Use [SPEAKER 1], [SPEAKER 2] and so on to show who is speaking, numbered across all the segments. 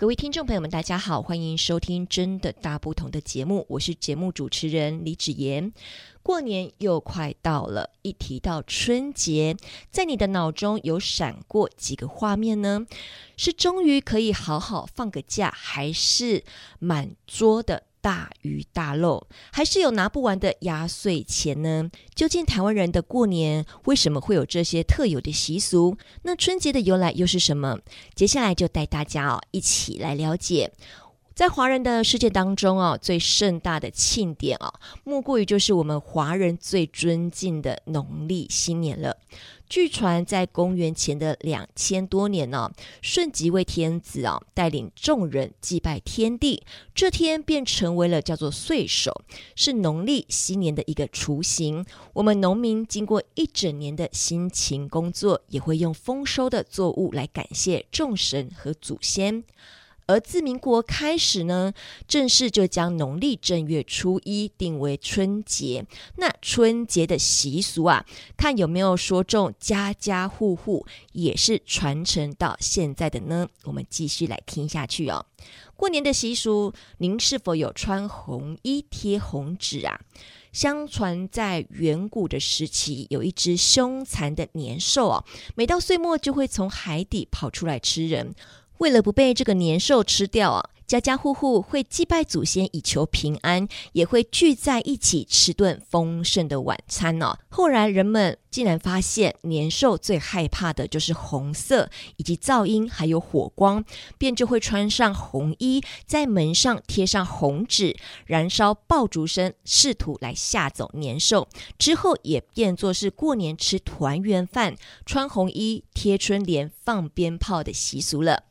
[SPEAKER 1] 各位听众朋友们，大家好，欢迎收听《真的大不同》的节目，我是节目主持人李芷妍。过年又快到了，一提到春节，在你的脑中有闪过几个画面呢？是终于可以好好放个假，还是满桌的大鱼大肉，还是有拿不完的压岁钱呢？究竟台湾人的过年为什么会有这些特有的习俗？那春节的由来又是什么？接下来就带大家哦一起来了解。在华人的世界当中哦，最盛大的庆典哦，莫过于就是我们华人最尊敬的农历新年了。据传，在公元前的两千多年呢，顺即为天子啊，带领众人祭拜天地，这天便成为了叫做岁首，是农历新年的一个雏形。我们农民经过一整年的辛勤工作，也会用丰收的作物来感谢众神和祖先。而自民国开始呢，正式就将农历正月初一定为春节。那春节的习俗啊，看有没有说中家家户户也是传承到现在的呢？我们继续来听下去哦。过年的习俗，您是否有穿红衣贴红纸啊？相传在远古的时期，有一只凶残的年兽哦，每到岁末就会从海底跑出来吃人。为了不被这个年兽吃掉啊，家家户户会祭拜祖先以求平安，也会聚在一起吃顿丰盛的晚餐呢。后来人们竟然发现，年兽最害怕的就是红色以及噪音，还有火光，便就会穿上红衣，在门上贴上红纸，燃烧爆竹声，试图来吓走年兽。之后也变作是过年吃团圆饭、穿红衣、贴春联、放鞭炮的习俗了。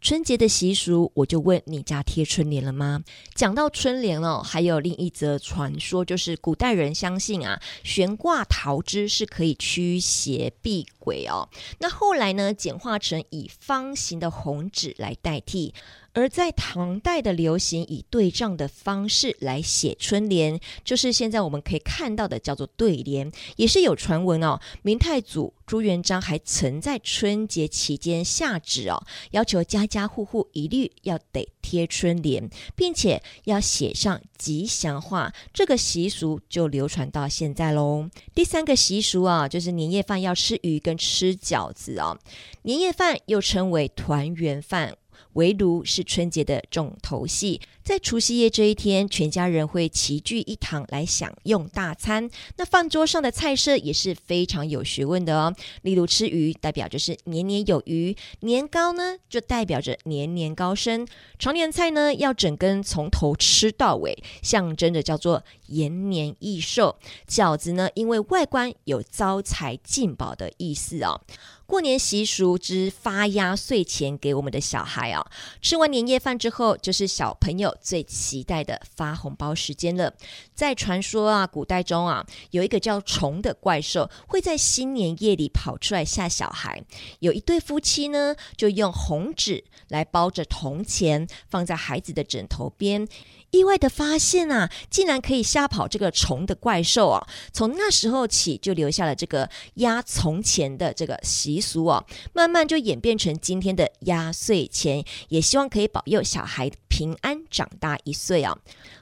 [SPEAKER 1] 春节的习俗，我就问你家贴春联了吗？讲到春联哦，还有另一则传说，就是古代人相信啊，悬挂桃枝是可以以驱邪避鬼哦。那后来呢，简化成以方形的红纸来代替。而在唐代的流行以对仗的方式来写春联，就是现在我们可以看到的叫做对联，也是有传闻哦。明太祖朱元璋还曾在春节期间下旨哦，要求家家户户一律要得贴春联，并且要写上吉祥话，这个习俗就流传到现在喽。第三个习俗啊，就是年夜饭要吃鱼跟吃饺子哦。年夜饭又称为团圆饭。围炉是春节的重头戏，在除夕夜这一天，全家人会齐聚一堂来享用大餐。那饭桌上的菜色也是非常有学问的哦。例如吃鱼，代表着是年年有余；年糕呢，就代表着年年高升。长年菜呢，要整根从头吃到尾，象征着叫做延年益寿。饺子呢，因为外观有招财进宝的意思哦。过年习俗之发压岁钱给我们的小孩啊，吃完年夜饭之后，就是小朋友最期待的发红包时间了。在传说啊，古代中啊，有一个叫虫的怪兽，会在新年夜里跑出来吓小孩。有一对夫妻呢，就用红纸来包着铜钱，放在孩子的枕头边。意外的发现啊，竟然可以吓跑这个虫的怪兽啊！从那时候起，就留下了这个压从钱的这个习俗哦，慢慢就演变成今天的压岁钱，也希望可以保佑小孩平安长大一岁啊。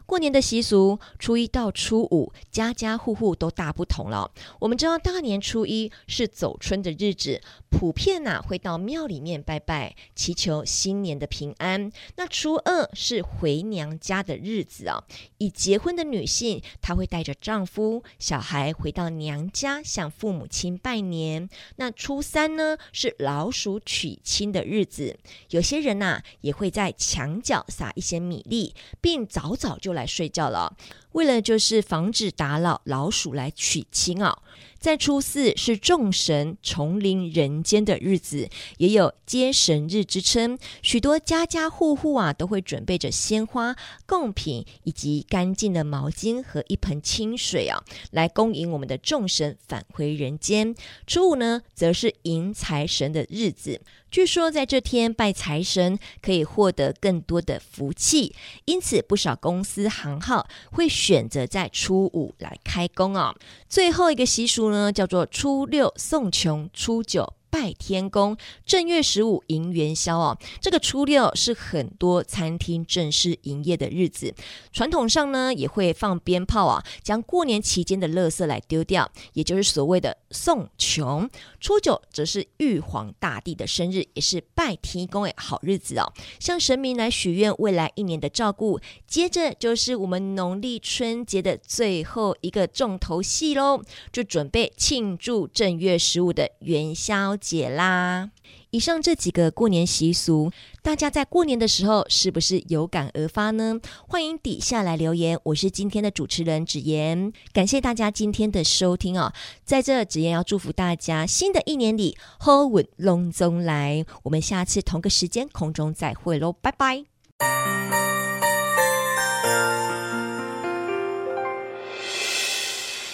[SPEAKER 1] 过年的习俗，初一到初五，家家户户都大不同了。我们知道大年初一是走春的日子，普遍呐、会到庙里面拜拜，祈求新年的平安。那初二是回娘家的日子啊，已结婚的女性她会带着丈夫、小孩回到娘家向父母亲拜年。那初三呢是老鼠娶亲的日子，有些人呐、也会在墙角撒一些米粒，并早早就来睡觉了，为了就是防止打扰老鼠来娶亲啊。在初四是众神重临人间的日子，也有接神日之称。许多家家户户啊都会准备着鲜花、贡品以及干净的毛巾和一盆清水啊，来恭迎我们的众神返回人间。初五呢，则是迎财神的日子。据说在这天拜财神可以获得更多的福气，因此不少公司行号会选择在初五来开工哦。最后一个习俗呢，叫做初六送穷，初九。拜天公，正月十五迎元宵哦。这个初六是很多餐厅正式营业的日子。传统上呢，也会放鞭炮啊，将过年期间的垃圾来丢掉，也就是所谓的送穷。初九则是玉皇大帝的生日，也是拜天公的好日子哦，向神明来许愿未来一年的照顾。接着就是我们农历春节的最后一个重头戏喽，就准备庆祝正月十五的元宵节啦！以上这几个过年习俗，大家在过年的时候是不是有感而发呢？欢迎底下来留言。我是今天的主持人芷妍，感谢大家今天的收听哦。在这，芷妍要祝福大家新的一年里好运隆中来。我们下次同个时间空中再会喽，拜拜。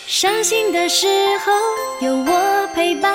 [SPEAKER 2] 伤心的时候有我陪伴